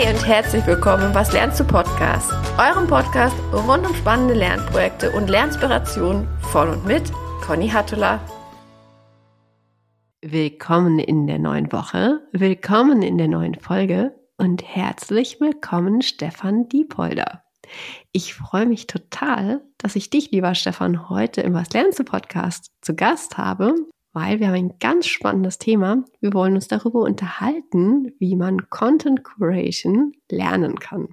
Hi und herzlich willkommen im Was lernst du Podcast, eurem Podcast rund um spannende Lernprojekte und Lernspirationen von und mit Conny Hattula. Willkommen in der neuen Woche, willkommen in der neuen Folge und herzlich willkommen Stefan Diepolder. Ich freue mich total, dass ich dich, lieber Stefan, heute im Was lernst du Podcast zu Gast habe weil wir haben ein ganz spannendes Thema. Wir wollen uns darüber unterhalten, wie man Content Curation lernen kann.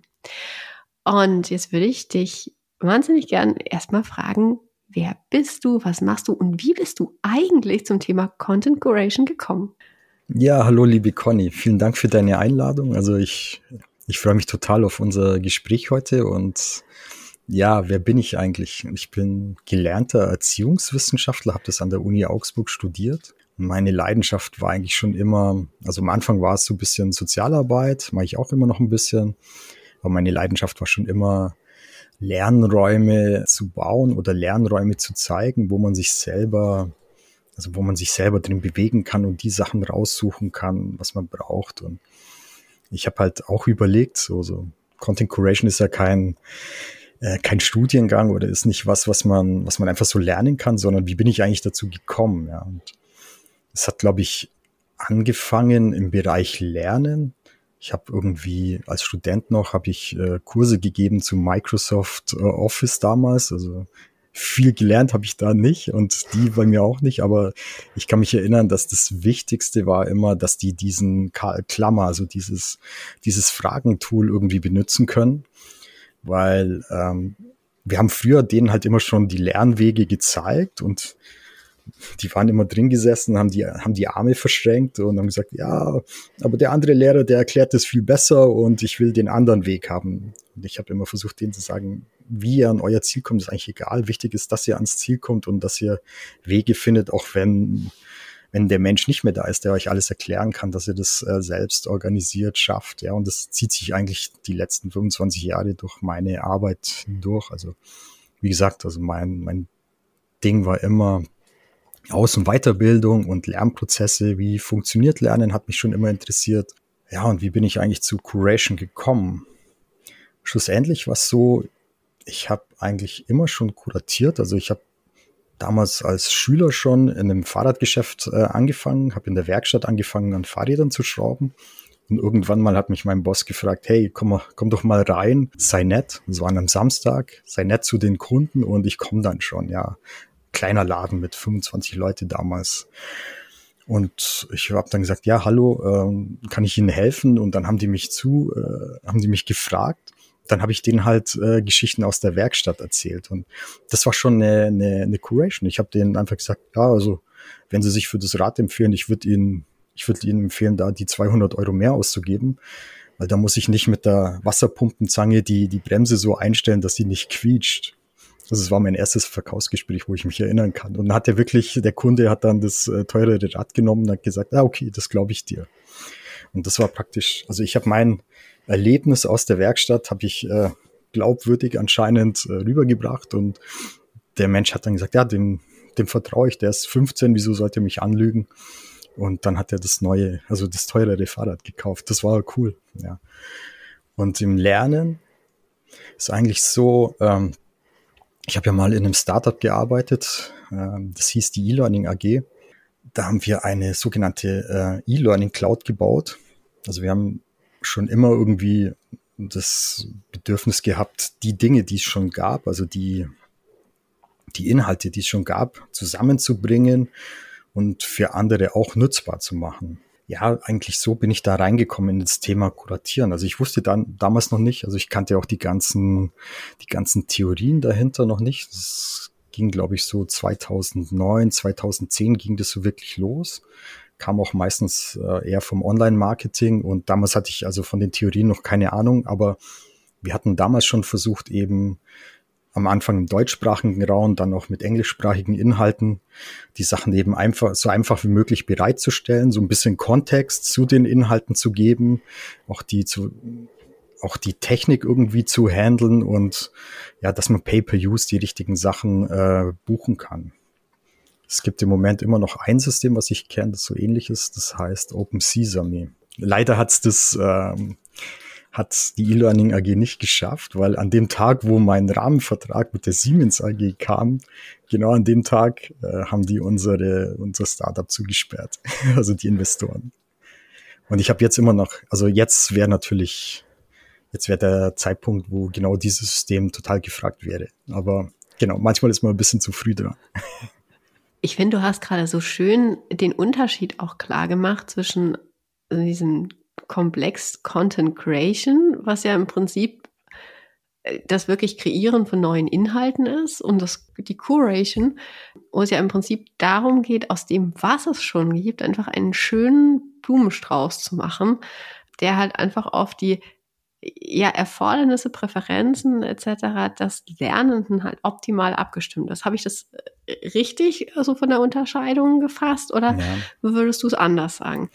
Und jetzt würde ich dich wahnsinnig gern erstmal fragen, wer bist du, was machst du und wie bist du eigentlich zum Thema Content Curation gekommen? Ja, hallo liebe Conny, vielen Dank für deine Einladung. Also ich, ich freue mich total auf unser Gespräch heute und ja, wer bin ich eigentlich? Ich bin gelernter Erziehungswissenschaftler, habe das an der Uni Augsburg studiert. Meine Leidenschaft war eigentlich schon immer, also am Anfang war es so ein bisschen Sozialarbeit, mache ich auch immer noch ein bisschen, aber meine Leidenschaft war schon immer Lernräume zu bauen oder Lernräume zu zeigen, wo man sich selber, also wo man sich selber drin bewegen kann und die Sachen raussuchen kann, was man braucht. Und ich habe halt auch überlegt, so, so Content Curation ist ja kein äh, kein Studiengang oder ist nicht was, was man, was man einfach so lernen kann, sondern wie bin ich eigentlich dazu gekommen? Ja, und es hat, glaube ich, angefangen im Bereich Lernen. Ich habe irgendwie als Student noch habe ich äh, Kurse gegeben zu Microsoft äh, Office damals, also viel gelernt habe ich da nicht und die bei mir auch nicht, aber ich kann mich erinnern, dass das Wichtigste war immer, dass die diesen Klammer, also dieses, dieses Fragentool irgendwie benutzen können weil ähm, wir haben früher denen halt immer schon die Lernwege gezeigt und die waren immer drin gesessen, haben die, haben die Arme verschränkt und haben gesagt, ja, aber der andere Lehrer, der erklärt das viel besser und ich will den anderen Weg haben. Und ich habe immer versucht, denen zu sagen, wie ihr an euer Ziel kommt, ist eigentlich egal. Wichtig ist, dass ihr ans Ziel kommt und dass ihr Wege findet, auch wenn wenn der Mensch nicht mehr da ist, der euch alles erklären kann, dass ihr das äh, selbst organisiert schafft. Ja, und das zieht sich eigentlich die letzten 25 Jahre durch meine Arbeit durch. Also, wie gesagt, also mein, mein Ding war immer Aus- und Weiterbildung und Lernprozesse. Wie funktioniert Lernen, hat mich schon immer interessiert. Ja, und wie bin ich eigentlich zu Curation gekommen? Schlussendlich war es so, ich habe eigentlich immer schon kuratiert. Also ich habe damals als Schüler schon in einem Fahrradgeschäft äh, angefangen, habe in der Werkstatt angefangen, an Fahrrädern zu schrauben. Und irgendwann mal hat mich mein Boss gefragt, hey, komm, komm doch mal rein, sei nett. Das war an einem Samstag, sei nett zu den Kunden und ich komme dann schon, ja. Kleiner Laden mit 25 Leute damals. Und ich habe dann gesagt, ja, hallo, ähm, kann ich Ihnen helfen? Und dann haben die mich zu, äh, haben die mich gefragt dann habe ich denen halt äh, Geschichten aus der Werkstatt erzählt. Und das war schon eine, eine, eine Curation. Ich habe denen einfach gesagt, ja, also wenn sie sich für das Rad empfehlen, ich würde ihnen, ich würde ihnen empfehlen, da die 200 Euro mehr auszugeben, weil da muss ich nicht mit der Wasserpumpenzange die, die Bremse so einstellen, dass sie nicht quietscht. Das war mein erstes Verkaufsgespräch, wo ich mich erinnern kann. Und dann hat er wirklich, der Kunde hat dann das äh, teurere Rad genommen und hat gesagt, ah, okay, das glaube ich dir. Und das war praktisch, also ich habe mein, Erlebnis aus der Werkstatt habe ich äh, glaubwürdig anscheinend äh, rübergebracht und der Mensch hat dann gesagt, ja, dem, dem vertraue ich, der ist 15, wieso sollte er mich anlügen? Und dann hat er das neue, also das teurere Fahrrad gekauft. Das war cool, ja. Und im Lernen ist eigentlich so, ähm, ich habe ja mal in einem Startup gearbeitet, äh, das hieß die E-Learning AG. Da haben wir eine sogenannte äh, E-Learning Cloud gebaut. Also wir haben schon immer irgendwie das Bedürfnis gehabt, die Dinge, die es schon gab, also die, die Inhalte, die es schon gab, zusammenzubringen und für andere auch nutzbar zu machen. Ja, eigentlich so bin ich da reingekommen in das Thema Kuratieren. Also ich wusste dann damals noch nicht, also ich kannte auch die ganzen, die ganzen Theorien dahinter noch nicht. Das ging, glaube ich, so 2009, 2010 ging das so wirklich los kam auch meistens äh, eher vom Online-Marketing und damals hatte ich also von den Theorien noch keine Ahnung, aber wir hatten damals schon versucht, eben am Anfang im deutschsprachigen Raum, dann auch mit englischsprachigen Inhalten, die Sachen eben einfach, so einfach wie möglich bereitzustellen, so ein bisschen Kontext zu den Inhalten zu geben, auch die zu, auch die Technik irgendwie zu handeln und ja, dass man Pay-per-Use die richtigen Sachen äh, buchen kann. Es gibt im Moment immer noch ein System, was ich kenne, das so ähnlich ist. Das heißt Open Sesame. Leider hat's das, ähm, hat die E-Learning AG nicht geschafft, weil an dem Tag, wo mein Rahmenvertrag mit der Siemens AG kam, genau an dem Tag äh, haben die unsere, unser Startup zugesperrt, also die Investoren. Und ich habe jetzt immer noch, also jetzt wäre natürlich, jetzt wäre der Zeitpunkt, wo genau dieses System total gefragt wäre. Aber genau, manchmal ist man ein bisschen zu früh dran. Ich finde, du hast gerade so schön den Unterschied auch klar gemacht zwischen diesem Komplex Content Creation, was ja im Prinzip äh, das wirklich Kreieren von neuen Inhalten ist und das, die Curation, wo es ja im Prinzip darum geht, aus dem, was es schon gibt, einfach einen schönen Blumenstrauß zu machen, der halt einfach auf die ja, Erfordernisse, Präferenzen etc. des Lernenden halt optimal abgestimmt ist. Habe ich das äh, richtig so von der Unterscheidung gefasst oder ja. würdest du es anders sagen?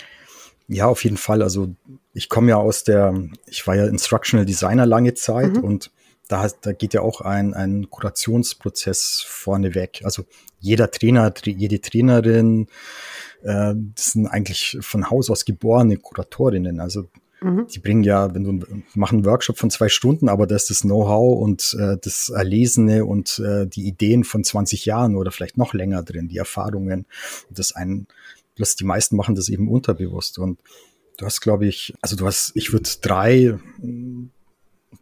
Ja, auf jeden Fall. Also ich komme ja aus der, ich war ja Instructional Designer lange Zeit mhm. und da, da geht ja auch ein, ein Kurationsprozess vorneweg. Also jeder Trainer, jede Trainerin, äh, das sind eigentlich von Haus aus geborene Kuratorinnen. Also mhm. die bringen ja, wenn du machen einen Workshop von zwei Stunden, aber da ist das Know-how und äh, das Erlesene und äh, die Ideen von 20 Jahren oder vielleicht noch länger drin, die Erfahrungen. Das ein Bloß die meisten machen das eben unterbewusst. Und du hast, glaube ich, also du hast, ich würde drei,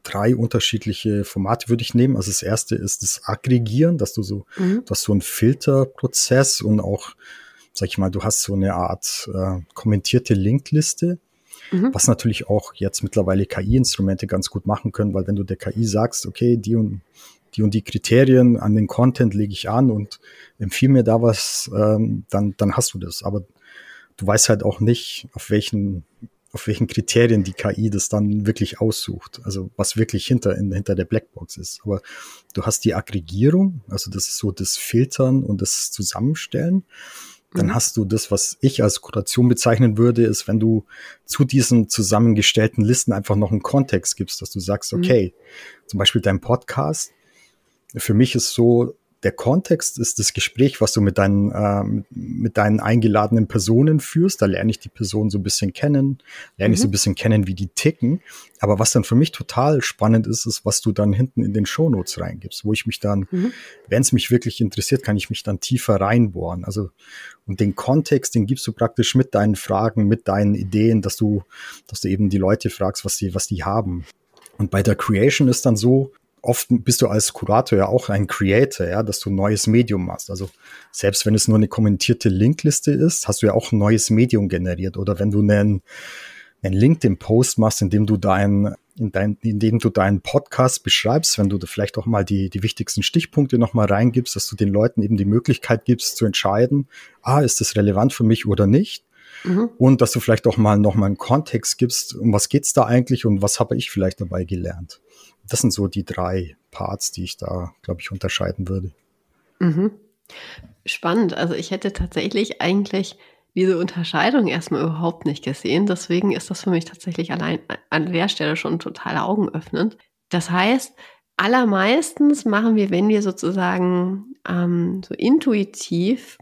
drei unterschiedliche Formate würde ich nehmen. Also das erste ist das Aggregieren, dass du so, mhm. du hast so einen Filterprozess und auch, sag ich mal, du hast so eine Art äh, kommentierte Linkliste. Mhm. Was natürlich auch jetzt mittlerweile KI-Instrumente ganz gut machen können, weil wenn du der KI sagst, okay, die und die und die Kriterien an den Content lege ich an und empfehle mir da was, ähm, dann, dann hast du das. Aber du weißt halt auch nicht, auf welchen, auf welchen Kriterien die KI das dann wirklich aussucht. Also was wirklich hinter, in, hinter der Blackbox ist. Aber du hast die Aggregierung, also das ist so das Filtern und das Zusammenstellen. Dann mhm. hast du das, was ich als Kuration bezeichnen würde, ist, wenn du zu diesen zusammengestellten Listen einfach noch einen Kontext gibst, dass du sagst, mhm. okay, mhm. zum Beispiel dein Podcast, für mich ist so, der Kontext ist das Gespräch, was du mit deinen, äh, mit deinen eingeladenen Personen führst. Da lerne ich die Person so ein bisschen kennen, lerne mhm. ich so ein bisschen kennen, wie die ticken. Aber was dann für mich total spannend ist, ist, was du dann hinten in den Shownotes reingibst, wo ich mich dann, mhm. wenn es mich wirklich interessiert, kann ich mich dann tiefer reinbohren. Also, und den Kontext, den gibst du praktisch mit deinen Fragen, mit deinen Ideen, dass du, dass du eben die Leute fragst, was die, was die haben. Und bei der Creation ist dann so, oft bist du als Kurator ja auch ein Creator, ja, dass du ein neues Medium machst. Also selbst wenn es nur eine kommentierte Linkliste ist, hast du ja auch ein neues Medium generiert. Oder wenn du einen, einen LinkedIn-Post machst, in dem du dein, in, dein, in dem du deinen Podcast beschreibst, wenn du da vielleicht auch mal die, die wichtigsten Stichpunkte nochmal reingibst, dass du den Leuten eben die Möglichkeit gibst zu entscheiden, ah, ist das relevant für mich oder nicht. Mhm. Und dass du vielleicht auch mal nochmal einen Kontext gibst, um was geht's da eigentlich und was habe ich vielleicht dabei gelernt das sind so die drei Parts, die ich da, glaube ich, unterscheiden würde. Mhm. Spannend. Also ich hätte tatsächlich eigentlich diese Unterscheidung erstmal überhaupt nicht gesehen. Deswegen ist das für mich tatsächlich allein an der Stelle schon total augenöffnend. Das heißt, allermeistens machen wir, wenn wir sozusagen ähm, so intuitiv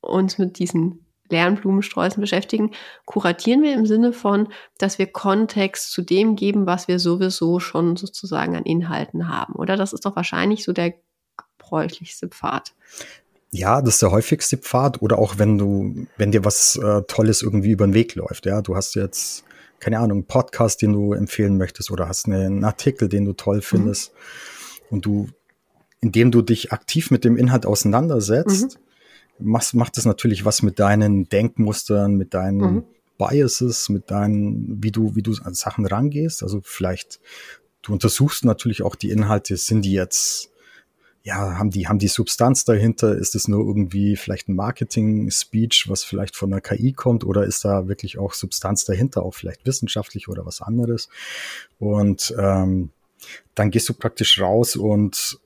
uns mit diesen Lernblumensträußen beschäftigen, kuratieren wir im Sinne von, dass wir Kontext zu dem geben, was wir sowieso schon sozusagen an Inhalten haben. Oder das ist doch wahrscheinlich so der gebräuchlichste Pfad. Ja, das ist der häufigste Pfad. Oder auch wenn du, wenn dir was äh, Tolles irgendwie über den Weg läuft. Ja, du hast jetzt, keine Ahnung, einen Podcast, den du empfehlen möchtest oder hast einen Artikel, den du toll mhm. findest. Mhm. Und du, indem du dich aktiv mit dem Inhalt auseinandersetzt, mhm machst, macht das natürlich was mit deinen Denkmustern, mit deinen mhm. Biases, mit deinen, wie du, wie du an Sachen rangehst. Also vielleicht, du untersuchst natürlich auch die Inhalte, sind die jetzt, ja, haben die, haben die Substanz dahinter? Ist es nur irgendwie vielleicht ein Marketing-Speech, was vielleicht von der KI kommt, oder ist da wirklich auch Substanz dahinter, auch vielleicht wissenschaftlich oder was anderes? Und ähm, dann gehst du praktisch raus und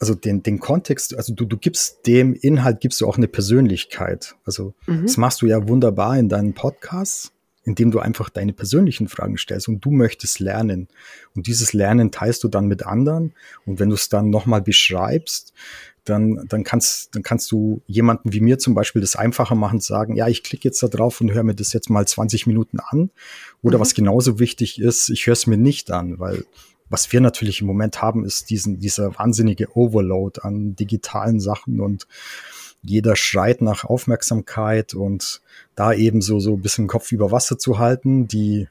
also den, den Kontext, also du, du gibst dem Inhalt, gibst du auch eine Persönlichkeit. Also mhm. das machst du ja wunderbar in deinen Podcasts, indem du einfach deine persönlichen Fragen stellst und du möchtest lernen. Und dieses Lernen teilst du dann mit anderen. Und wenn du es dann nochmal beschreibst, dann, dann kannst, dann kannst du jemanden wie mir zum Beispiel das einfacher machen, sagen, ja, ich klicke jetzt da drauf und höre mir das jetzt mal 20 Minuten an. Oder mhm. was genauso wichtig ist, ich höre es mir nicht an, weil was wir natürlich im Moment haben, ist diesen, dieser wahnsinnige Overload an digitalen Sachen und jeder schreit nach Aufmerksamkeit und da eben so, so ein bisschen Kopf über Wasser zu halten, die,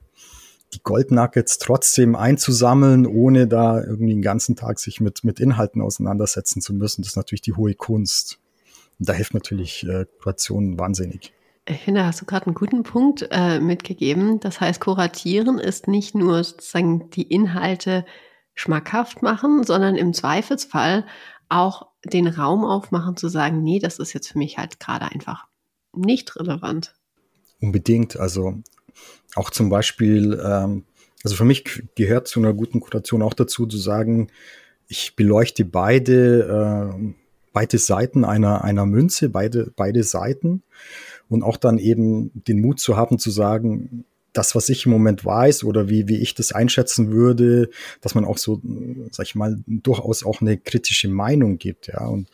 die Goldnuggets trotzdem einzusammeln, ohne da irgendwie den ganzen Tag sich mit, mit Inhalten auseinandersetzen zu müssen, das ist natürlich die hohe Kunst. Und da hilft natürlich äh, Kuration wahnsinnig. Ich finde, da hast du gerade einen guten Punkt äh, mitgegeben. Das heißt, kuratieren ist nicht nur sozusagen die Inhalte schmackhaft machen, sondern im Zweifelsfall auch den Raum aufmachen zu sagen, nee, das ist jetzt für mich halt gerade einfach nicht relevant. Unbedingt. Also auch zum Beispiel, ähm, also für mich gehört zu einer guten Kuration auch dazu zu sagen, ich beleuchte beide, äh, beide Seiten einer, einer Münze, beide, beide Seiten und auch dann eben den Mut zu haben zu sagen, das, was ich im Moment weiß oder wie, wie ich das einschätzen würde, dass man auch so, sag ich mal, durchaus auch eine kritische Meinung gibt, ja. Und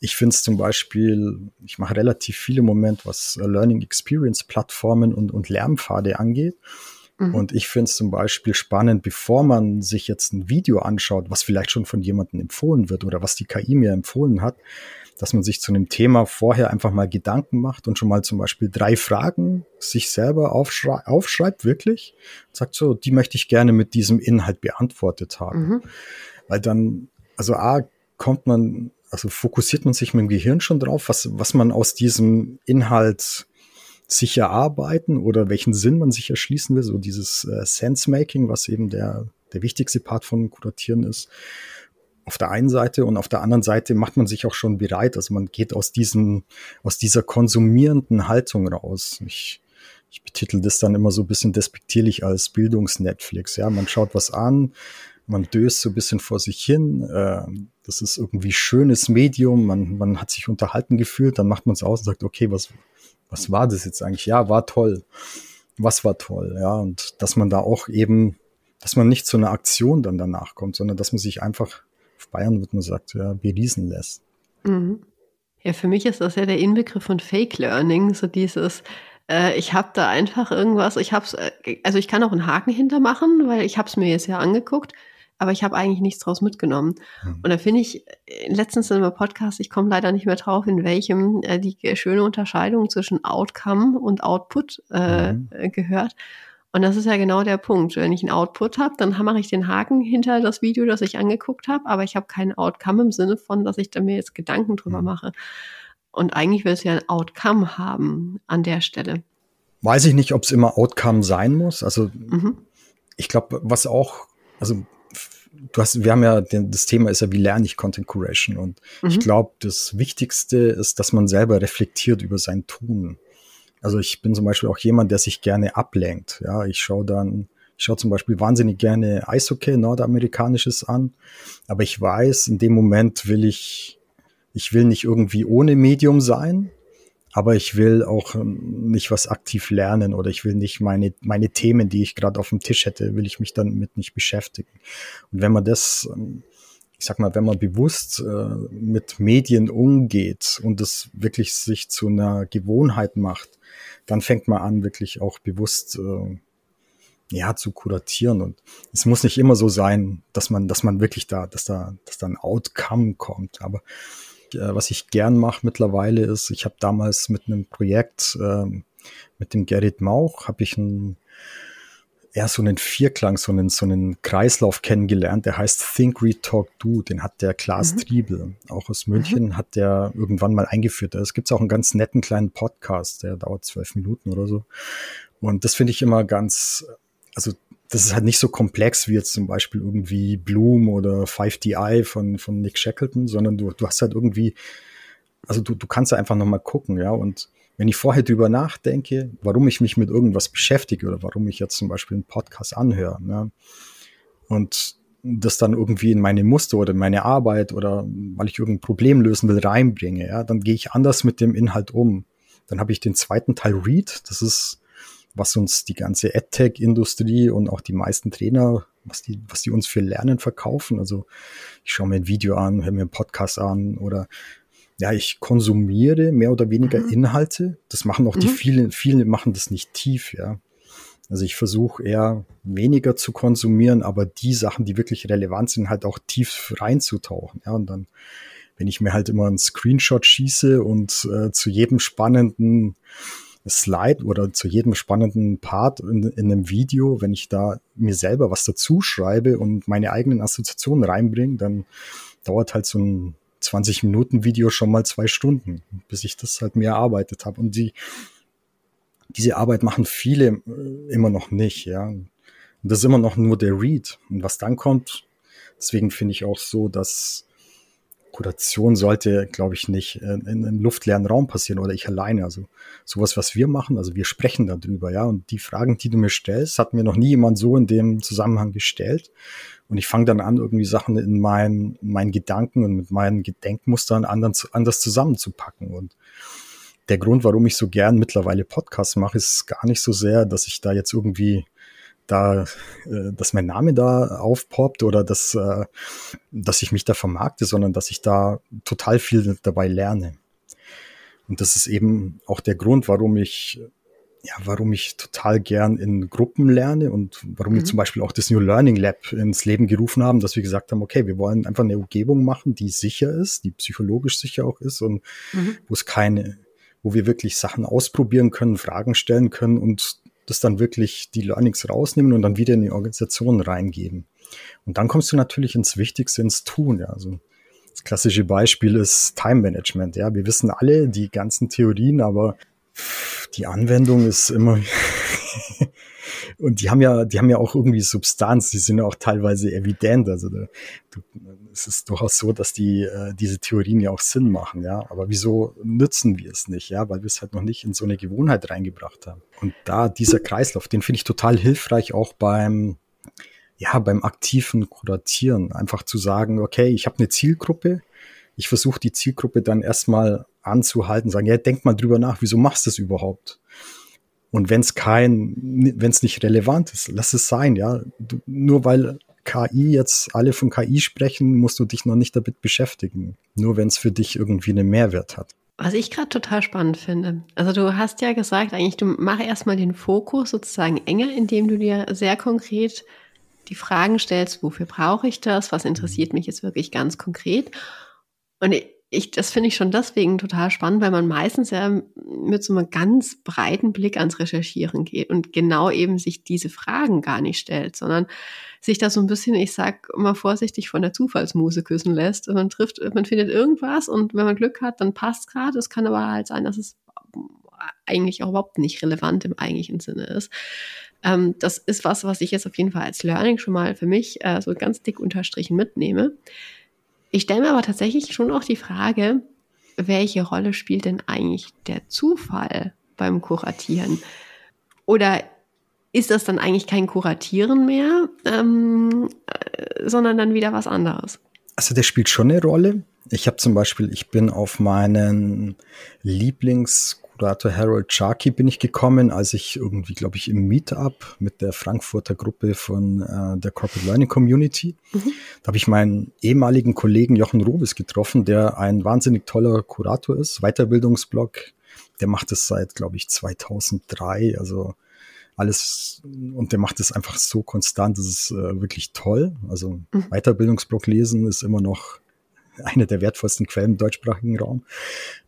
ich finde es zum Beispiel, ich mache relativ viel im Moment, was Learning Experience Plattformen und, und Lernpfade angeht. Mhm. Und ich finde es zum Beispiel spannend, bevor man sich jetzt ein Video anschaut, was vielleicht schon von jemandem empfohlen wird oder was die KI mir empfohlen hat, dass man sich zu einem Thema vorher einfach mal Gedanken macht und schon mal zum Beispiel drei Fragen sich selber aufschrei aufschreibt, wirklich, sagt so, die möchte ich gerne mit diesem Inhalt beantwortet haben. Mhm. Weil dann, also A, kommt man, also fokussiert man sich mit dem Gehirn schon drauf, was, was man aus diesem Inhalt sich erarbeiten oder welchen Sinn man sich erschließen will, so dieses äh, Sense-Making, was eben der, der wichtigste Part von Kuratieren ist auf der einen Seite und auf der anderen Seite macht man sich auch schon bereit. Also man geht aus diesem, aus dieser konsumierenden Haltung raus. Ich, ich betitel das dann immer so ein bisschen despektierlich als Bildungsnetflix. Ja, man schaut was an, man döst so ein bisschen vor sich hin. Äh, das ist irgendwie schönes Medium. Man, man hat sich unterhalten gefühlt. Dann macht man es aus und sagt, okay, was, was war das jetzt eigentlich? Ja, war toll. Was war toll? Ja, und dass man da auch eben, dass man nicht zu einer Aktion dann danach kommt, sondern dass man sich einfach auf Bayern wird man sagt, ja, beriesen lässt. Mhm. Ja, für mich ist das ja der Inbegriff von Fake Learning, so dieses, äh, ich habe da einfach irgendwas, ich hab's, äh, also ich kann auch einen Haken hintermachen, weil ich habe es mir jetzt ja angeguckt, aber ich habe eigentlich nichts draus mitgenommen. Mhm. Und da finde ich äh, letztens in einem Podcast, ich komme leider nicht mehr drauf, in welchem äh, die schöne Unterscheidung zwischen Outcome und Output äh, mhm. gehört. Und das ist ja genau der Punkt. Wenn ich einen Output habe, dann mache ich den Haken hinter das Video, das ich angeguckt habe, aber ich habe keinen Outcome im Sinne von, dass ich da mir jetzt Gedanken drüber mhm. mache. Und eigentlich will es ja ein Outcome haben an der Stelle. Weiß ich nicht, ob es immer Outcome sein muss. Also mhm. ich glaube, was auch, also du hast, wir haben ja, das Thema ist ja, wie lerne ich Content Curation? Und mhm. ich glaube, das Wichtigste ist, dass man selber reflektiert über sein Tun. Also ich bin zum Beispiel auch jemand, der sich gerne ablenkt. Ja, ich schaue dann, ich schaue zum Beispiel wahnsinnig gerne Eishockey, nordamerikanisches an. Aber ich weiß, in dem Moment will ich, ich will nicht irgendwie ohne Medium sein, aber ich will auch ähm, nicht was aktiv lernen oder ich will nicht meine, meine Themen, die ich gerade auf dem Tisch hätte, will ich mich dann mit nicht beschäftigen. Und wenn man das, ähm, ich sag mal, wenn man bewusst äh, mit Medien umgeht und es wirklich sich zu einer Gewohnheit macht, dann fängt man an, wirklich auch bewusst äh, ja, zu kuratieren. Und es muss nicht immer so sein, dass man, dass man wirklich da, dass da, dass da ein Outcome kommt. Aber äh, was ich gern mache mittlerweile ist, ich habe damals mit einem Projekt äh, mit dem Gerrit Mauch, habe ich ein ja, so einen Vierklang, so einen, so einen Kreislauf kennengelernt, der heißt Think, Read, Talk, Do. Den hat der Klaas mhm. Triebel, auch aus München, mhm. hat der irgendwann mal eingeführt. Es gibt auch einen ganz netten kleinen Podcast, der dauert zwölf Minuten oder so. Und das finde ich immer ganz, also das ist halt nicht so komplex wie jetzt zum Beispiel irgendwie Bloom oder 5DI von, von Nick Shackleton, sondern du, du hast halt irgendwie, also du, du kannst einfach nochmal gucken, ja, und wenn ich vorher drüber nachdenke, warum ich mich mit irgendwas beschäftige oder warum ich jetzt zum Beispiel einen Podcast anhöre, ne? und das dann irgendwie in meine Muster oder in meine Arbeit oder weil ich irgendein Problem lösen will, reinbringe, ja, dann gehe ich anders mit dem Inhalt um. Dann habe ich den zweiten Teil Read, das ist was uns die ganze AdTech-Industrie und auch die meisten Trainer, was die, was die uns für Lernen verkaufen. Also ich schaue mir ein Video an, höre mir einen Podcast an oder ja, ich konsumiere mehr oder weniger mhm. Inhalte. Das machen auch mhm. die vielen, viele machen das nicht tief, ja. Also ich versuche eher weniger zu konsumieren, aber die Sachen, die wirklich relevant sind, halt auch tief reinzutauchen. Ja, und dann, wenn ich mir halt immer einen Screenshot schieße und äh, zu jedem spannenden Slide oder zu jedem spannenden Part in, in einem Video, wenn ich da mir selber was dazu schreibe und meine eigenen Assoziationen reinbringe, dann dauert halt so ein 20 Minuten Video schon mal zwei Stunden, bis ich das halt mir erarbeitet habe. Und die, diese Arbeit machen viele äh, immer noch nicht, ja. Und das ist immer noch nur der Read. Und was dann kommt, deswegen finde ich auch so, dass Kuration sollte, glaube ich, nicht in, in einem luftleeren Raum passieren oder ich alleine. Also sowas, was wir machen, also wir sprechen darüber, ja. Und die Fragen, die du mir stellst, hat mir noch nie jemand so in dem Zusammenhang gestellt. Und ich fange dann an, irgendwie Sachen in meinen, meinen Gedanken und mit meinen Gedenkmustern anders, anders zusammenzupacken. Und der Grund, warum ich so gern mittlerweile Podcasts mache, ist gar nicht so sehr, dass ich da jetzt irgendwie da, äh, dass mein Name da aufpoppt oder dass, äh, dass ich mich da vermarkte, sondern dass ich da total viel dabei lerne. Und das ist eben auch der Grund, warum ich ja, warum ich total gern in Gruppen lerne und warum mhm. wir zum Beispiel auch das New Learning Lab ins Leben gerufen haben, dass wir gesagt haben, okay, wir wollen einfach eine Umgebung machen, die sicher ist, die psychologisch sicher auch ist und mhm. wo es keine, wo wir wirklich Sachen ausprobieren können, Fragen stellen können und das dann wirklich die Learnings rausnehmen und dann wieder in die Organisation reingeben. Und dann kommst du natürlich ins Wichtigste, ins Tun. Ja. Also das klassische Beispiel ist Time Management. Ja, wir wissen alle die ganzen Theorien, aber die Anwendung ist immer und die haben ja, die haben ja auch irgendwie Substanz, die sind ja auch teilweise evident. Also du, es ist durchaus so, dass die äh, diese Theorien ja auch Sinn machen, ja. Aber wieso nützen wir es nicht, ja? Weil wir es halt noch nicht in so eine Gewohnheit reingebracht haben. Und da dieser Kreislauf, den finde ich total hilfreich auch beim ja beim aktiven Kuratieren, einfach zu sagen, okay, ich habe eine Zielgruppe, ich versuche die Zielgruppe dann erstmal anzuhalten, sagen, ja, denk mal drüber nach, wieso machst du das überhaupt? Und wenn es kein, wenn es nicht relevant ist, lass es sein, ja. Du, nur weil KI jetzt alle von KI sprechen, musst du dich noch nicht damit beschäftigen. Nur wenn es für dich irgendwie einen Mehrwert hat. Was ich gerade total spannend finde. Also du hast ja gesagt, eigentlich, du mach erstmal den Fokus sozusagen enger, indem du dir sehr konkret die Fragen stellst, wofür brauche ich das? Was interessiert mich jetzt wirklich ganz konkret? Und ich, das finde ich schon deswegen total spannend, weil man meistens ja mit so einem ganz breiten Blick ans Recherchieren geht und genau eben sich diese Fragen gar nicht stellt, sondern sich da so ein bisschen, ich sag immer vorsichtig, von der Zufallsmuse küssen lässt. Und man trifft, man findet irgendwas und wenn man Glück hat, dann passt gerade. Es kann aber halt sein, dass es eigentlich auch überhaupt nicht relevant im eigentlichen Sinne ist. Ähm, das ist was, was ich jetzt auf jeden Fall als Learning schon mal für mich äh, so ganz dick unterstrichen mitnehme ich stelle mir aber tatsächlich schon auch die Frage, welche Rolle spielt denn eigentlich der Zufall beim Kuratieren? Oder ist das dann eigentlich kein Kuratieren mehr, ähm, äh, sondern dann wieder was anderes? Also der spielt schon eine Rolle. Ich habe zum Beispiel, ich bin auf meinen Lieblings Kurator Harold Sharkey bin ich gekommen, als ich irgendwie, glaube ich, im Meetup mit der Frankfurter Gruppe von äh, der Corporate Learning Community, mhm. da habe ich meinen ehemaligen Kollegen Jochen Robes getroffen, der ein wahnsinnig toller Kurator ist, Weiterbildungsblog. Der macht es seit, glaube ich, 2003, also alles und der macht es einfach so konstant, das ist äh, wirklich toll. Also mhm. Weiterbildungsblog lesen ist immer noch eine der wertvollsten Quellen im deutschsprachigen Raum.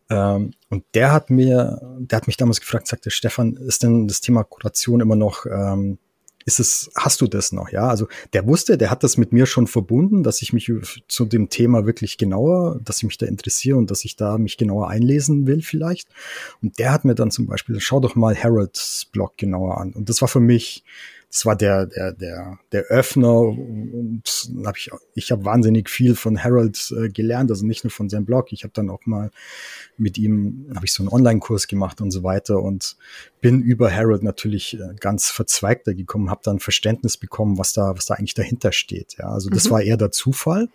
Ähm, und der hat mir, der hat mich damals gefragt, sagte Stefan, ist denn das Thema Kuration immer noch, ähm, ist es, hast du das noch? Ja, also der wusste, der hat das mit mir schon verbunden, dass ich mich zu dem Thema wirklich genauer, dass ich mich da interessiere und dass ich da mich genauer einlesen will vielleicht. Und der hat mir dann zum Beispiel, schau doch mal Harrods Blog genauer an. Und das war für mich das war der, der, der, der Öffner und hab ich, ich habe wahnsinnig viel von Harold äh, gelernt, also nicht nur von seinem Blog. Ich habe dann auch mal mit ihm, habe ich so einen Online-Kurs gemacht und so weiter und bin über Harold natürlich äh, ganz verzweigter gekommen, habe dann Verständnis bekommen, was da, was da eigentlich dahinter steht. Ja, also das mhm. war eher der Zufall.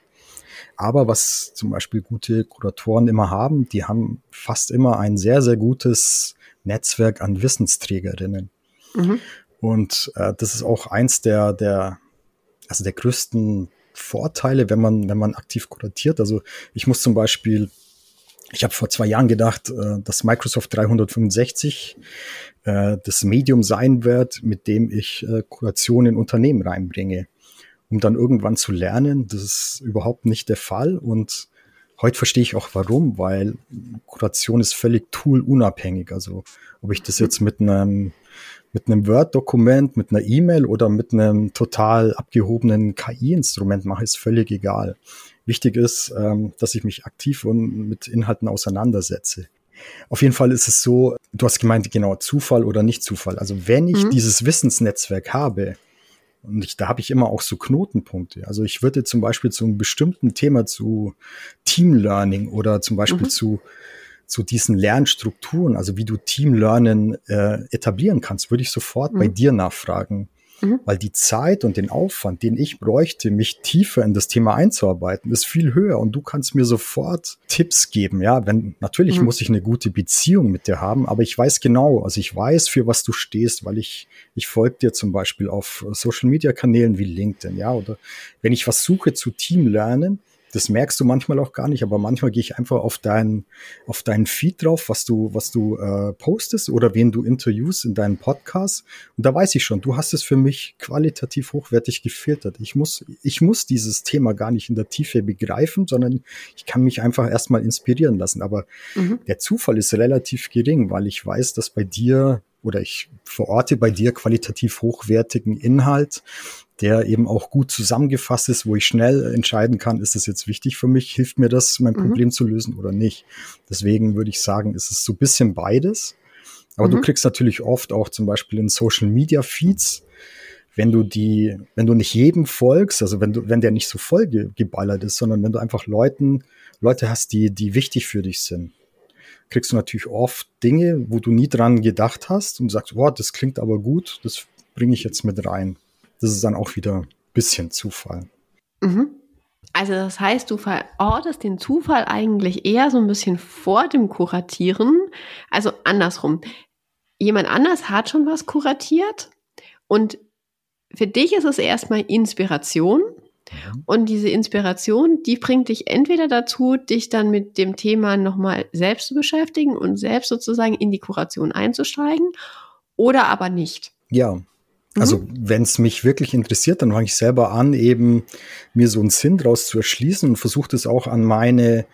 Aber was zum Beispiel gute Kuratoren immer haben, die haben fast immer ein sehr, sehr gutes Netzwerk an Wissensträgerinnen. Mhm. Und äh, das ist auch eins der, der, also der größten Vorteile, wenn man, wenn man aktiv kuratiert. Also ich muss zum Beispiel, ich habe vor zwei Jahren gedacht, äh, dass Microsoft 365 äh, das Medium sein wird, mit dem ich äh, Kuration in Unternehmen reinbringe, um dann irgendwann zu lernen, das ist überhaupt nicht der Fall und Heute verstehe ich auch warum, weil Kuration ist völlig toolunabhängig. Also ob ich das jetzt mit einem mit einem Word-Dokument, mit einer E-Mail oder mit einem total abgehobenen KI-Instrument mache, ist völlig egal. Wichtig ist, ähm, dass ich mich aktiv und mit Inhalten auseinandersetze. Auf jeden Fall ist es so, du hast gemeint, genau, Zufall oder nicht Zufall. Also wenn ich mhm. dieses Wissensnetzwerk habe, und ich, da habe ich immer auch so Knotenpunkte. Also ich würde zum Beispiel zu einem bestimmten Thema zu Team Learning oder zum Beispiel mhm. zu zu diesen Lernstrukturen, also wie du Team Learning äh, etablieren kannst, würde ich sofort mhm. bei dir nachfragen. Mhm. Weil die Zeit und den Aufwand, den ich bräuchte, mich tiefer in das Thema einzuarbeiten, ist viel höher und du kannst mir sofort Tipps geben. Ja, wenn, natürlich mhm. muss ich eine gute Beziehung mit dir haben, aber ich weiß genau, also ich weiß, für was du stehst, weil ich, ich folge dir zum Beispiel auf Social Media Kanälen wie LinkedIn, ja, oder wenn ich was suche zu Team lernen, das merkst du manchmal auch gar nicht, aber manchmal gehe ich einfach auf deinen auf deinen Feed drauf, was du was du äh, postest oder wen du interviewst in deinem Podcast und da weiß ich schon, du hast es für mich qualitativ hochwertig gefiltert. Ich muss ich muss dieses Thema gar nicht in der Tiefe begreifen, sondern ich kann mich einfach erstmal inspirieren lassen, aber mhm. der Zufall ist relativ gering, weil ich weiß, dass bei dir oder ich verorte bei dir qualitativ hochwertigen Inhalt, der eben auch gut zusammengefasst ist, wo ich schnell entscheiden kann, ist das jetzt wichtig für mich, hilft mir das, mein mhm. Problem zu lösen oder nicht. Deswegen würde ich sagen, ist es so ein bisschen beides. Aber mhm. du kriegst natürlich oft auch zum Beispiel in Social Media Feeds, wenn du die, wenn du nicht jedem folgst, also wenn du, wenn der nicht so voll geballert ist, sondern wenn du einfach Leuten, Leute hast, die, die wichtig für dich sind, kriegst du natürlich oft Dinge, wo du nie dran gedacht hast und sagst, wow, das klingt aber gut, das bringe ich jetzt mit rein das ist dann auch wieder ein bisschen Zufall. Mhm. Also das heißt, du verortest den Zufall eigentlich eher so ein bisschen vor dem Kuratieren. Also andersrum. Jemand anders hat schon was kuratiert und für dich ist es erstmal Inspiration. Mhm. Und diese Inspiration, die bringt dich entweder dazu, dich dann mit dem Thema nochmal selbst zu beschäftigen und selbst sozusagen in die Kuration einzusteigen oder aber nicht. Ja, also mhm. wenn es mich wirklich interessiert, dann fange ich selber an, eben mir so einen Sinn draus zu erschließen und versuche das auch an meine,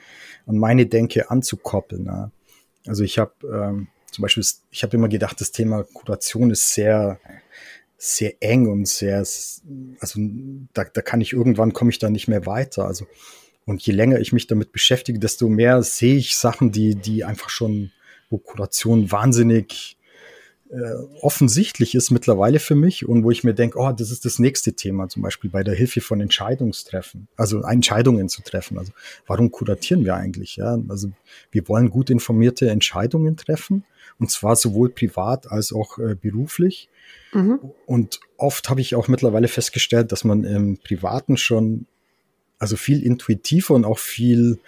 an meine Denke anzukoppeln. Ne? Also ich habe ähm, zum Beispiel, ich habe immer gedacht, das Thema Kuration ist sehr, sehr eng und sehr, also da, da kann ich irgendwann komme ich da nicht mehr weiter. Also und je länger ich mich damit beschäftige, desto mehr sehe ich Sachen, die, die einfach schon, wo Kuration wahnsinnig offensichtlich ist mittlerweile für mich und wo ich mir denke, oh, das ist das nächste Thema, zum Beispiel bei der Hilfe von Entscheidungstreffen, also Entscheidungen zu treffen. Also warum kuratieren wir eigentlich? Ja, also wir wollen gut informierte Entscheidungen treffen und zwar sowohl privat als auch äh, beruflich. Mhm. Und oft habe ich auch mittlerweile festgestellt, dass man im Privaten schon also viel intuitiver und auch viel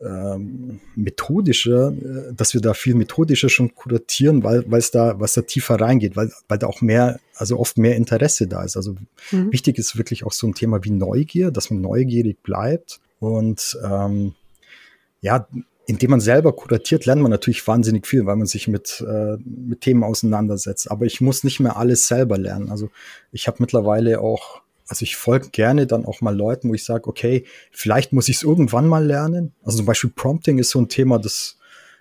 ähm, methodischer, äh, dass wir da viel methodischer schon kuratieren, weil weil es da was da tiefer reingeht, weil weil da auch mehr, also oft mehr Interesse da ist. Also mhm. wichtig ist wirklich auch so ein Thema wie Neugier, dass man neugierig bleibt und ähm, ja, indem man selber kuratiert, lernt man natürlich wahnsinnig viel, weil man sich mit, äh, mit Themen auseinandersetzt. Aber ich muss nicht mehr alles selber lernen. Also ich habe mittlerweile auch also ich folge gerne dann auch mal Leuten, wo ich sage, okay, vielleicht muss ich es irgendwann mal lernen. Also zum Beispiel Prompting ist so ein Thema, das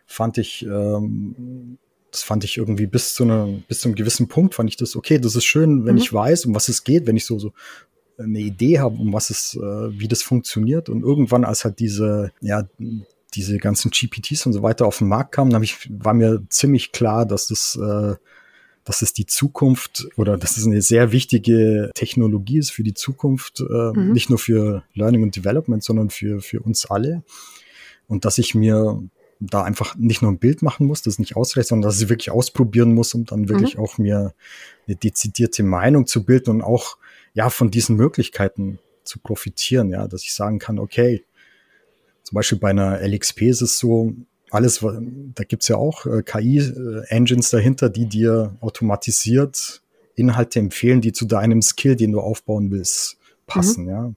fand ich, ähm, das fand ich irgendwie bis zu einem, bis zu einem gewissen Punkt fand ich das, okay, das ist schön, wenn mhm. ich weiß, um was es geht, wenn ich so, so eine Idee habe, um was es, äh, wie das funktioniert. Und irgendwann, als halt diese, ja, diese ganzen GPTs und so weiter auf den Markt kamen, ich, war mir ziemlich klar, dass das äh, dass es die Zukunft oder dass es eine sehr wichtige Technologie ist für die Zukunft, äh, mhm. nicht nur für Learning und Development, sondern für, für uns alle. Und dass ich mir da einfach nicht nur ein Bild machen muss, das nicht ausreicht, sondern dass ich wirklich ausprobieren muss, um dann wirklich mhm. auch mir eine dezidierte Meinung zu bilden und auch ja von diesen Möglichkeiten zu profitieren, ja, dass ich sagen kann, okay, zum Beispiel bei einer LXP ist es so, alles, da gibt's ja auch äh, KI-Engines dahinter, die dir automatisiert Inhalte empfehlen, die zu deinem Skill, den du aufbauen willst, passen, mhm. ja.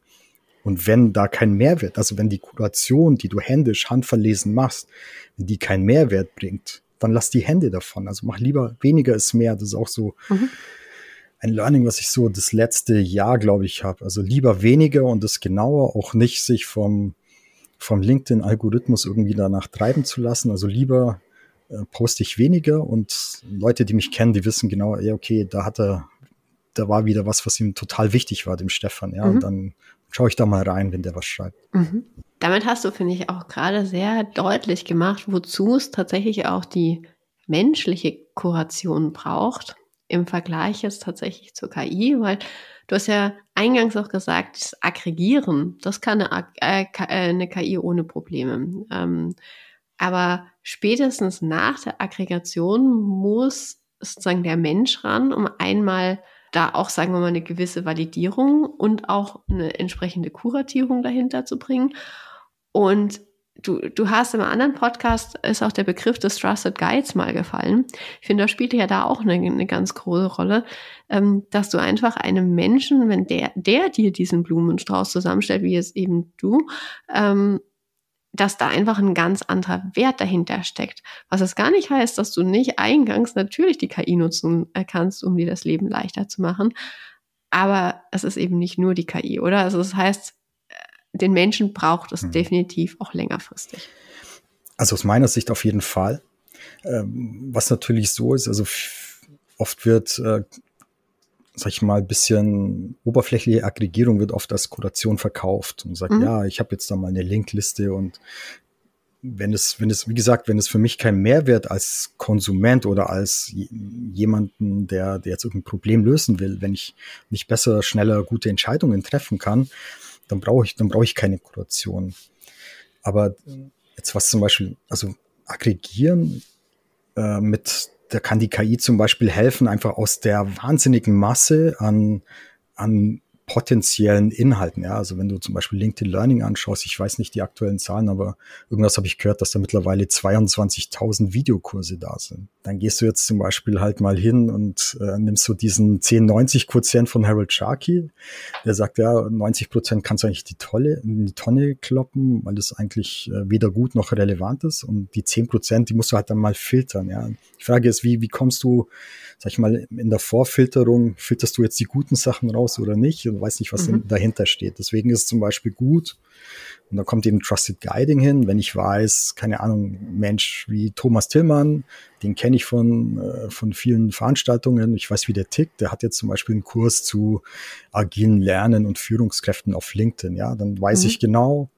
Und wenn da kein Mehrwert, also wenn die Kuration, die du händisch, handverlesen machst, wenn die keinen Mehrwert bringt, dann lass die Hände davon. Also mach lieber weniger ist mehr. Das ist auch so mhm. ein Learning, was ich so das letzte Jahr, glaube ich, habe. Also lieber weniger und das genauer, auch nicht sich vom, vom LinkedIn-Algorithmus irgendwie danach treiben zu lassen. Also lieber äh, poste ich weniger und Leute, die mich kennen, die wissen genau, ja, okay, da hat er, da war wieder was, was ihm total wichtig war, dem Stefan, ja, mhm. und dann schaue ich da mal rein, wenn der was schreibt. Mhm. Damit hast du, finde ich, auch gerade sehr deutlich gemacht, wozu es tatsächlich auch die menschliche Kuration braucht im Vergleich jetzt tatsächlich zur KI, weil du hast ja eingangs auch gesagt, das Aggregieren, das kann eine, äh, äh KI ohne Probleme. Ähm, aber spätestens nach der Aggregation muss sozusagen der Mensch ran, um einmal da auch, sagen wir mal, eine gewisse Validierung und auch eine entsprechende Kuratierung dahinter zu bringen. Und du, du hast im anderen Podcast ist auch der Begriff des Trusted Guides mal gefallen. Ich finde, da spielt ja da auch eine, eine ganz große Rolle, ähm, dass du einfach einem Menschen, wenn der, der dir diesen Blumenstrauß zusammenstellt, wie es eben du, ähm, dass da einfach ein ganz anderer Wert dahinter steckt. Was es gar nicht heißt, dass du nicht eingangs natürlich die KI nutzen kannst, um dir das Leben leichter zu machen. Aber es ist eben nicht nur die KI, oder? Also das heißt, äh, den Menschen braucht es mhm. definitiv auch längerfristig. Also aus meiner Sicht auf jeden Fall. Ähm, was natürlich so ist, also oft wird äh, sag ich mal, bisschen oberflächliche Aggregierung wird oft als Kuration verkauft und sagt, mhm. ja, ich habe jetzt da mal eine Linkliste und wenn es, wenn es, wie gesagt, wenn es für mich keinen Mehrwert als Konsument oder als jemanden, der, der jetzt irgendein Problem lösen will, wenn ich nicht besser, schneller, gute Entscheidungen treffen kann, dann brauche ich, dann brauche ich keine Kuration. Aber jetzt was zum Beispiel, also aggregieren äh, mit da kann die KI zum Beispiel helfen, einfach aus der wahnsinnigen Masse an, an potenziellen Inhalten. Ja, also wenn du zum Beispiel LinkedIn Learning anschaust, ich weiß nicht die aktuellen Zahlen, aber irgendwas habe ich gehört, dass da mittlerweile 22.000 Videokurse da sind. Dann gehst du jetzt zum Beispiel halt mal hin und äh, nimmst so diesen 10-90 Quotient von Harold Sharkey, der sagt, ja, 90 Prozent kannst du eigentlich die Tolle, die Tonne kloppen, weil das eigentlich äh, weder gut noch relevant ist und die 10 Prozent, die musst du halt dann mal filtern. Ja, die Frage ist, wie, wie kommst du, sag ich mal, in der Vorfilterung, filterst du jetzt die guten Sachen raus oder nicht? Und weiß nicht, was mhm. dahinter steht. Deswegen ist es zum Beispiel gut, und da kommt eben Trusted Guiding hin, wenn ich weiß, keine Ahnung, Mensch wie Thomas Tillmann, den kenne ich von, äh, von vielen Veranstaltungen, ich weiß, wie der tickt, der hat jetzt zum Beispiel einen Kurs zu agilen Lernen und Führungskräften auf LinkedIn, ja, dann weiß mhm. ich genau,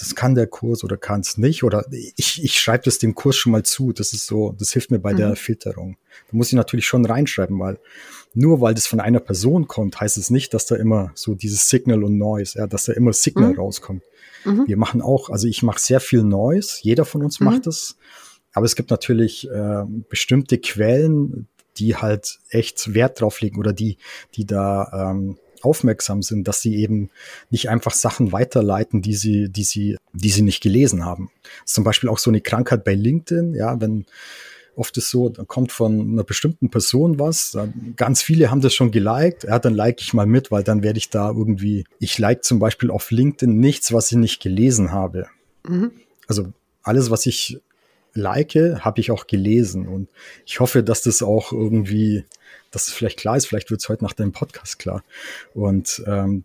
das kann der Kurs oder kann es nicht. Oder ich, ich schreibe das dem Kurs schon mal zu. Das ist so, das hilft mir bei mhm. der Filterung. Da muss ich natürlich schon reinschreiben, weil nur weil das von einer Person kommt, heißt es nicht, dass da immer so dieses Signal und Noise, ja, dass da immer Signal mhm. rauskommt. Mhm. Wir machen auch, also ich mache sehr viel Noise, jeder von uns mhm. macht es. Aber es gibt natürlich äh, bestimmte Quellen, die halt echt Wert drauf legen oder die, die da ähm, aufmerksam sind, dass sie eben nicht einfach Sachen weiterleiten, die sie, die sie, die sie nicht gelesen haben. Das ist zum Beispiel auch so eine Krankheit bei LinkedIn, ja, wenn oft ist so, da kommt von einer bestimmten Person was, ganz viele haben das schon geliked, ja, dann like ich mal mit, weil dann werde ich da irgendwie, ich like zum Beispiel auf LinkedIn nichts, was ich nicht gelesen habe. Mhm. Also alles, was ich like, habe ich auch gelesen und ich hoffe, dass das auch irgendwie dass es vielleicht klar ist, vielleicht wird es heute nach deinem Podcast klar. Und ähm,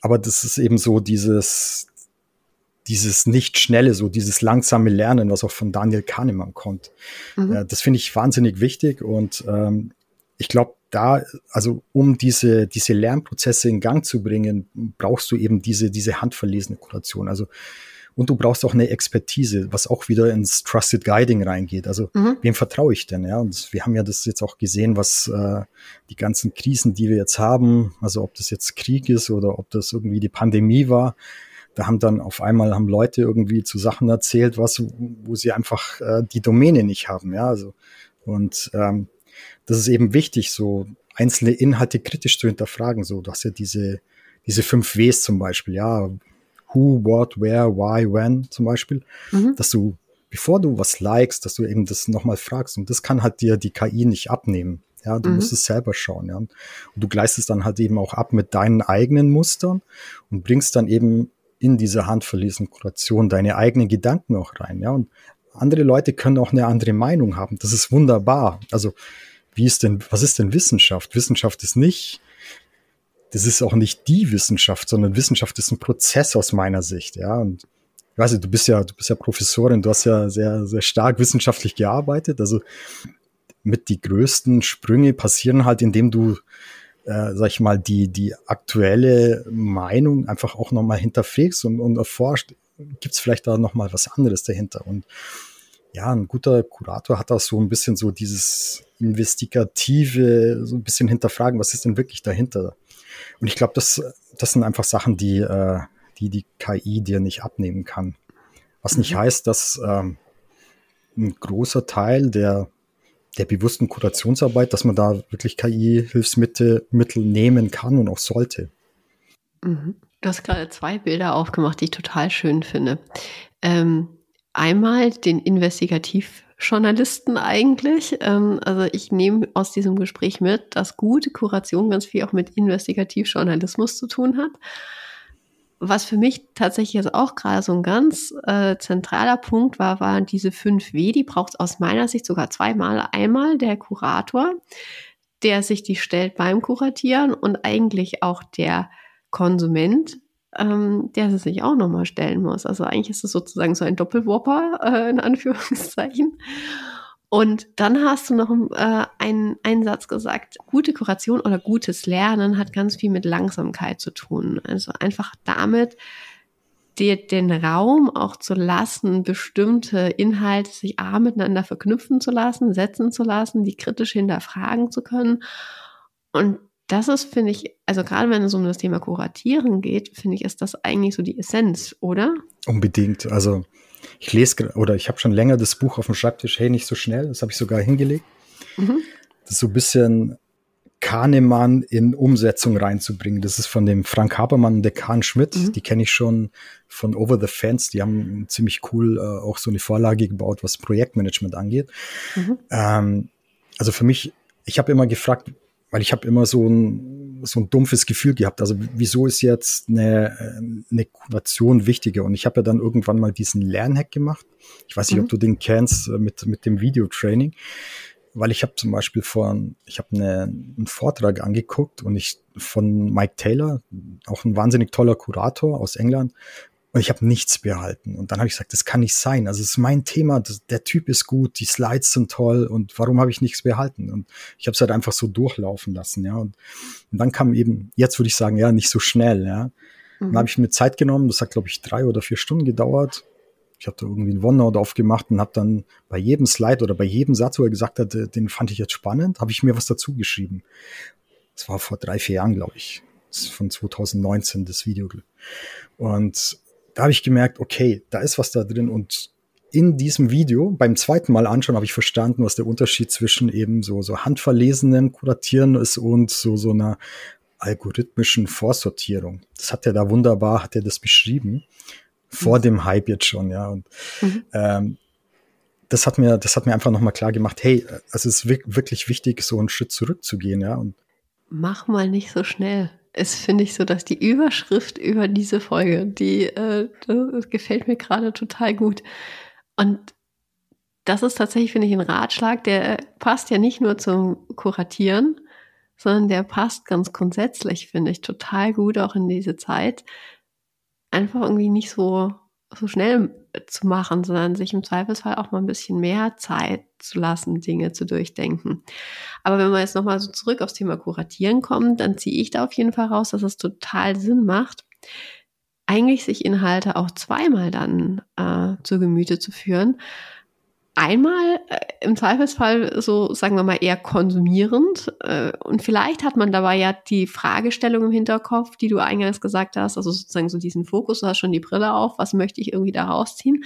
aber das ist eben so dieses, dieses nicht schnelle, so dieses langsame Lernen, was auch von Daniel Kahnemann kommt. Mhm. Äh, das finde ich wahnsinnig wichtig und ähm, ich glaube, da, also um diese, diese Lernprozesse in Gang zu bringen, brauchst du eben diese, diese handverlesene Kuration. Also und du brauchst auch eine Expertise, was auch wieder ins Trusted Guiding reingeht. Also mhm. wem vertraue ich denn? Ja, und wir haben ja das jetzt auch gesehen, was äh, die ganzen Krisen, die wir jetzt haben, also ob das jetzt Krieg ist oder ob das irgendwie die Pandemie war, da haben dann auf einmal haben Leute irgendwie zu Sachen erzählt, was, wo sie einfach äh, die Domäne nicht haben. Ja, also und ähm, das ist eben wichtig, so einzelne Inhalte kritisch zu hinterfragen. So, du hast ja diese diese fünf Ws zum Beispiel, ja, who, what, where, why, when zum Beispiel, mhm. dass du bevor du was likest, dass du eben das nochmal fragst. Und das kann halt dir die KI nicht abnehmen. Ja, du mhm. musst es selber schauen, ja. Und du gleichst es dann halt eben auch ab mit deinen eigenen Mustern und bringst dann eben in diese handverlesene Kuration deine eigenen Gedanken auch rein, ja. Und andere Leute können auch eine andere Meinung haben. Das ist wunderbar. Also, wie ist denn, was ist denn Wissenschaft? Wissenschaft ist nicht, das ist auch nicht die Wissenschaft, sondern Wissenschaft ist ein Prozess aus meiner Sicht, ja. Und ich weiß nicht, du bist ja, du bist ja Professorin, du hast ja sehr, sehr stark wissenschaftlich gearbeitet. Also mit die größten Sprünge passieren halt, indem du, äh, sag ich mal, die, die aktuelle Meinung einfach auch nochmal hinterfragst und, und erforscht, gibt es vielleicht da nochmal was anderes dahinter. Und ja, ein guter Kurator hat auch so ein bisschen so dieses investigative, so ein bisschen hinterfragen, was ist denn wirklich dahinter? Und ich glaube, das, das sind einfach Sachen, die, äh, die die KI dir nicht abnehmen kann. Was nicht mhm. heißt, dass ähm, ein großer Teil der der bewussten Kurationsarbeit, dass man da wirklich KI-Hilfsmittel Mittel nehmen kann und auch sollte. Mhm. Du hast gerade zwei Bilder aufgemacht, die ich total schön finde. Ähm, einmal den Investigativjournalisten eigentlich. Ähm, also ich nehme aus diesem Gespräch mit, dass gute Kuration ganz viel auch mit Investigativjournalismus zu tun hat was für mich tatsächlich jetzt auch gerade so ein ganz äh, zentraler Punkt war, waren diese 5W. Die braucht es aus meiner Sicht sogar zweimal. Einmal der Kurator, der sich die stellt beim Kuratieren und eigentlich auch der Konsument, ähm, der sie sich auch nochmal stellen muss. Also eigentlich ist es sozusagen so ein Doppelwopper äh, in Anführungszeichen. Und dann hast du noch äh, einen, einen Satz gesagt, gute Kuration oder gutes Lernen hat ganz viel mit Langsamkeit zu tun. Also einfach damit, dir den Raum auch zu lassen, bestimmte Inhalte sich A miteinander verknüpfen zu lassen, setzen zu lassen, die kritisch hinterfragen zu können. Und das ist, finde ich, also gerade wenn es um das Thema Kuratieren geht, finde ich, ist das eigentlich so die Essenz, oder? Unbedingt. Also ich lese oder ich habe schon länger das Buch auf dem Schreibtisch, hey, nicht so schnell, das habe ich sogar hingelegt. Mhm. Das ist so ein bisschen Kahnemann in Umsetzung reinzubringen. Das ist von dem Frank Habermann und der Kahn Schmidt. Mhm. Die kenne ich schon von Over the Fence. Die haben ziemlich cool äh, auch so eine Vorlage gebaut, was Projektmanagement angeht. Mhm. Ähm, also für mich, ich habe immer gefragt, weil ich habe immer so ein, so ein dumpfes Gefühl gehabt. Also wieso ist jetzt eine, eine Kuration wichtiger? Und ich habe ja dann irgendwann mal diesen Lernhack gemacht. Ich weiß nicht, mhm. ob du den kennst äh, mit, mit dem Videotraining. Weil ich habe zum Beispiel von, ich habe eine, einen Vortrag angeguckt und ich von Mike Taylor, auch ein wahnsinnig toller Kurator aus England, und ich habe nichts behalten. Und dann habe ich gesagt, das kann nicht sein. Also es ist mein Thema, das, der Typ ist gut, die Slides sind toll und warum habe ich nichts behalten? Und ich habe es halt einfach so durchlaufen lassen, ja. Und, und dann kam eben, jetzt würde ich sagen, ja, nicht so schnell, ja. Mhm. Dann habe ich mir Zeit genommen, das hat, glaube ich, drei oder vier Stunden gedauert. Ich habe da irgendwie ein OneNote aufgemacht und habe dann bei jedem Slide oder bei jedem Satz, wo er gesagt hat, den fand ich jetzt spannend, habe ich mir was dazu geschrieben. Das war vor drei, vier Jahren, glaube ich. Das ist von 2019, das Video. Und da habe ich gemerkt, okay, da ist was da drin und in diesem Video beim zweiten Mal anschauen habe ich verstanden, was der Unterschied zwischen eben so so handverlesenem Kuratieren ist und so so einer algorithmischen Vorsortierung. Das hat er da wunderbar, hat er das beschrieben vor mhm. dem Hype jetzt schon, ja. Und mhm. ähm, das hat mir, das hat mir einfach nochmal klar gemacht, hey, es ist wirklich wichtig, so einen Schritt zurückzugehen, ja. Und Mach mal nicht so schnell ist, finde ich, so, dass die Überschrift über diese Folge, die äh, gefällt mir gerade total gut. Und das ist tatsächlich, finde ich, ein Ratschlag, der passt ja nicht nur zum Kuratieren, sondern der passt ganz grundsätzlich, finde ich, total gut auch in diese Zeit. Einfach irgendwie nicht so so schnell zu machen, sondern sich im Zweifelsfall auch mal ein bisschen mehr Zeit zu lassen, Dinge zu durchdenken. Aber wenn wir jetzt nochmal so zurück aufs Thema Kuratieren kommen, dann ziehe ich da auf jeden Fall raus, dass es total Sinn macht, eigentlich sich Inhalte auch zweimal dann äh, zu Gemüte zu führen einmal im Zweifelsfall so, sagen wir mal, eher konsumierend. Äh, und vielleicht hat man dabei ja die Fragestellung im Hinterkopf, die du eingangs gesagt hast, also sozusagen so diesen Fokus, du hast schon die Brille auf, was möchte ich irgendwie da rausziehen.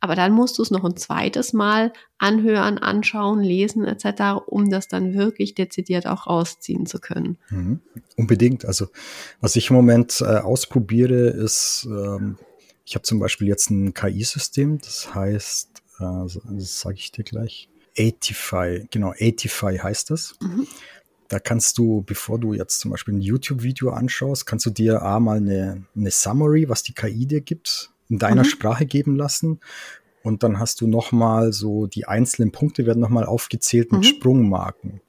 Aber dann musst du es noch ein zweites Mal anhören, anschauen, lesen etc., um das dann wirklich dezidiert auch rausziehen zu können. Mhm. Unbedingt. Also was ich im Moment äh, ausprobiere, ist, ähm, ich habe zum Beispiel jetzt ein KI-System, das heißt Äh, sage ich dir gleich. 85, genau, 85 heißt das. Mhm. Da kannst du, bevor du jetzt zum Beispiel ein YouTube-Video anschaust, kannst du dir A mal eine, eine Summary, was die KI dir gibt, in deiner mhm. Sprache geben lassen. Und dann hast du nochmal so, die einzelnen Punkte werden nochmal aufgezählt mit mhm. Sprungmarken.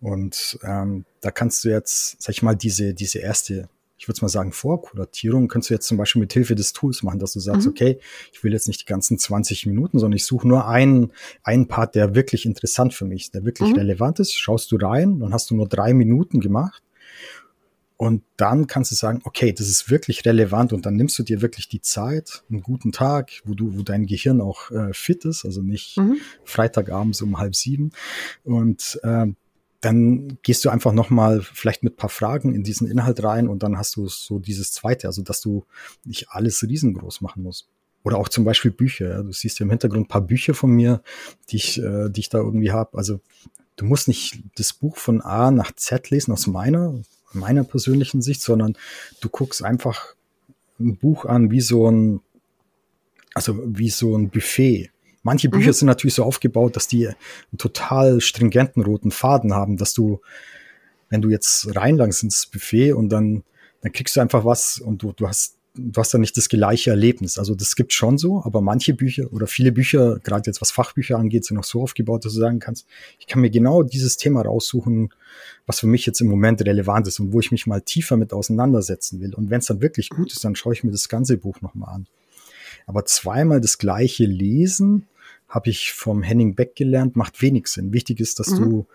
Und ähm, da kannst du jetzt, sag ich mal, diese, diese erste ich würde mal sagen, Vorkuratierung kannst du jetzt zum Beispiel mit Hilfe des Tools machen, dass du sagst, mhm. okay, ich will jetzt nicht die ganzen 20 Minuten, sondern ich suche nur einen, einen Part, der wirklich interessant für mich ist, der wirklich mhm. relevant ist. Schaust du rein, dann hast du nur drei Minuten gemacht. Und dann kannst du sagen, okay, das ist wirklich relevant und dann nimmst du dir wirklich die Zeit, einen guten Tag, wo du, wo dein Gehirn auch äh, fit ist, also nicht mhm. Freitagabends um halb sieben. Und äh, dann gehst du einfach nochmal vielleicht mit paar Fragen in diesen Inhalt rein und dann hast du so dieses zweite, also dass du nicht alles riesengroß machen musst. Oder auch zum Beispiel Bücher. Du siehst ja im Hintergrund paar Bücher von mir, die ich, äh, die ich da irgendwie habe. Also du musst nicht das Buch von A nach Z lesen aus meiner, meiner persönlichen Sicht, sondern du guckst einfach ein Buch an wie so ein, also wie so ein Buffet. Manche Bücher mhm. sind natürlich so aufgebaut, dass die einen total stringenten roten Faden haben, dass du, wenn du jetzt reinlangst ins Buffet und dann, dann kriegst du einfach was und du, du hast du hast dann nicht das gleiche Erlebnis. Also das gibt schon so, aber manche Bücher oder viele Bücher, gerade jetzt was Fachbücher angeht, sind auch so aufgebaut, dass du sagen kannst, ich kann mir genau dieses Thema raussuchen, was für mich jetzt im Moment relevant ist und wo ich mich mal tiefer mit auseinandersetzen will. Und wenn es dann wirklich gut ist, dann schaue ich mir das ganze Buch nochmal an. Aber zweimal das gleiche lesen, habe ich vom Henning Beck gelernt, macht wenig Sinn. Wichtig ist, dass mhm. du,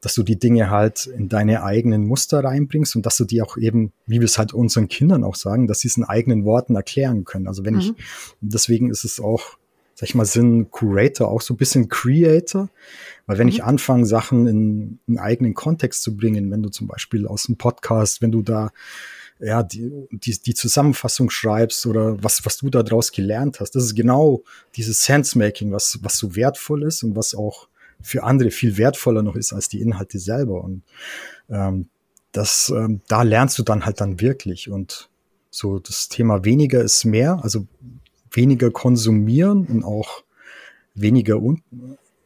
dass du die Dinge halt in deine eigenen Muster reinbringst und dass du die auch eben, wie wir es halt unseren Kindern auch sagen, dass sie es in eigenen Worten erklären können. Also wenn mhm. ich, deswegen ist es auch, sag ich mal, sind Curator auch so ein bisschen Creator, weil wenn mhm. ich anfange, Sachen in einen eigenen Kontext zu bringen, wenn du zum Beispiel aus einem Podcast, wenn du da ja, die, die, die Zusammenfassung schreibst oder was, was du da draus gelernt hast. Das ist genau dieses Sensemaking, was, was so wertvoll ist und was auch für andere viel wertvoller noch ist als die Inhalte selber. Und ähm, das, ähm, da lernst du dann halt dann wirklich. Und so das Thema weniger ist mehr, also weniger konsumieren und auch weniger un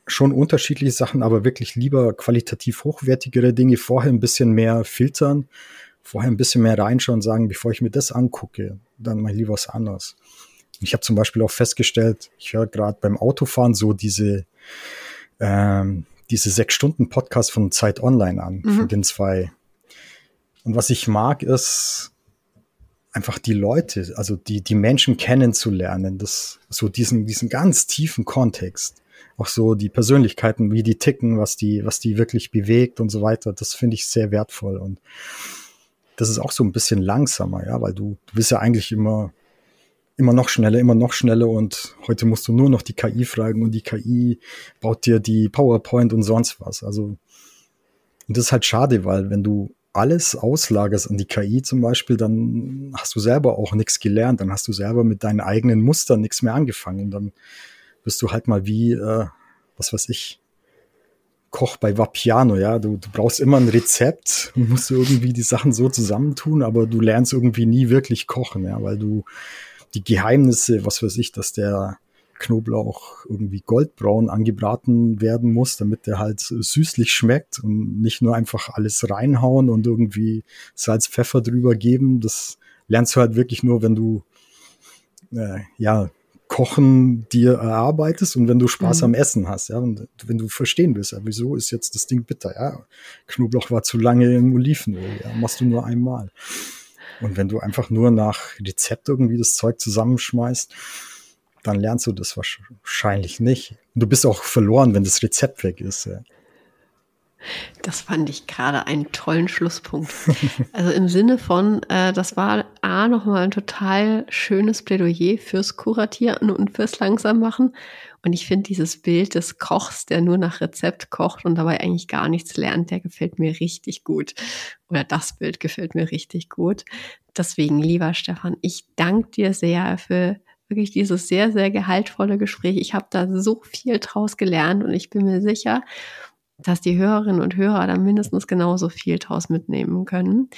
schon unterschiedliche Sachen, aber wirklich lieber qualitativ hochwertigere Dinge vorher ein bisschen mehr filtern, vorher ein bisschen mehr reinschauen und sagen, bevor ich mir das angucke, dann mal lieber was anderes. Ich habe zum Beispiel auch festgestellt, ich höre gerade beim Autofahren so diese, ähm, diese sechs Stunden Podcast von Zeit Online an, mhm. von den zwei. Und was ich mag, ist einfach die Leute, also die, die Menschen kennenzulernen, das, so diesen, diesen ganz tiefen Kontext. Auch so die Persönlichkeiten, wie die ticken, was die, was die wirklich bewegt und so weiter. Das finde ich sehr wertvoll. Und das ist auch so ein bisschen langsamer, ja, weil du, du bist ja eigentlich immer, immer noch schneller, immer noch schneller und heute musst du nur noch die KI fragen und die KI baut dir die PowerPoint und sonst was. Also, und das ist halt schade, weil wenn du alles auslagerst an die KI zum Beispiel, dann hast du selber auch nichts gelernt, dann hast du selber mit deinen eigenen Mustern nichts mehr angefangen. Dann bist du halt mal wie, äh, was weiß ich, Koch bei Vapiano, ja. Du, du brauchst immer ein Rezept und musst irgendwie die Sachen so zusammentun, aber du lernst irgendwie nie wirklich kochen, ja, weil du die Geheimnisse, was weiß ich, dass der Knoblauch irgendwie goldbraun angebraten werden muss, damit der halt süßlich schmeckt und nicht nur einfach alles reinhauen und irgendwie Salz, Pfeffer drüber geben. Das lernst du halt wirklich nur, wenn du äh, ja Kochen dir erarbeitest und wenn du Spaß mhm. am Essen hast, ja, und wenn du verstehen willst, ja, wieso ist jetzt das Ding bitter, ja, Knoblauch war zu lange im Olivenöl, ja, machst du nur einmal. Und wenn du einfach nur nach Rezept irgendwie das Zeug zusammenschmeißt, dann lernst du das wahrscheinlich nicht. Und du bist auch verloren, wenn das Rezept weg ist. Ja. Das fand ich gerade einen tollen Schlusspunkt. Also im Sinne von, äh, das war A nochmal ein total schönes Plädoyer fürs Kuratieren und fürs Langsammachen. Und ich finde dieses Bild des Kochs, der nur nach Rezept kocht und dabei eigentlich gar nichts lernt, der gefällt mir richtig gut. Oder das Bild gefällt mir richtig gut. Deswegen, lieber Stefan, ich danke dir sehr für wirklich dieses sehr, sehr gehaltvolle Gespräch. Ich habe da so viel draus gelernt und ich bin mir sicher, dass die Hörerinnen und Hörer da mindestens genauso viel draus mitnehmen können.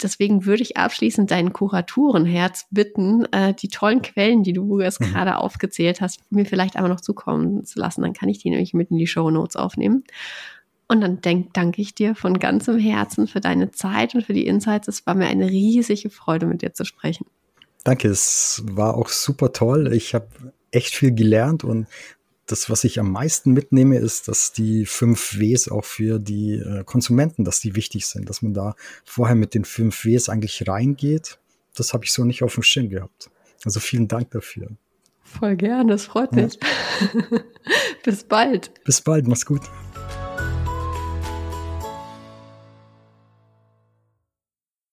Deswegen würde ich abschließend dein Kuratorenherz bitten, äh, die tollen Quellen, die du jetzt mhm. gerade aufgezählt hast, mir vielleicht einmal noch zukommen zu lassen. Dann kann ich die nämlich mit in die Show Notes aufnehmen. Und dann denk, danke ich dir von ganzem Herzen für deine Zeit und für die Insights. Es war mir eine riesige Freude, mit dir zu sprechen. Danke, es war auch super toll. Ich habe echt viel gelernt und das, was ich am meisten mitnehme, ist, dass die fünf Ws auch für die äh, Konsumenten, dass die wichtig sind, dass man da vorher mit den fünf Ws eigentlich reingeht. Das habe ich so nicht auf dem Schirm gehabt. Also vielen Dank dafür. Voll gern, das freut mich. Ja. Bis bald. Bis bald, mach's gut.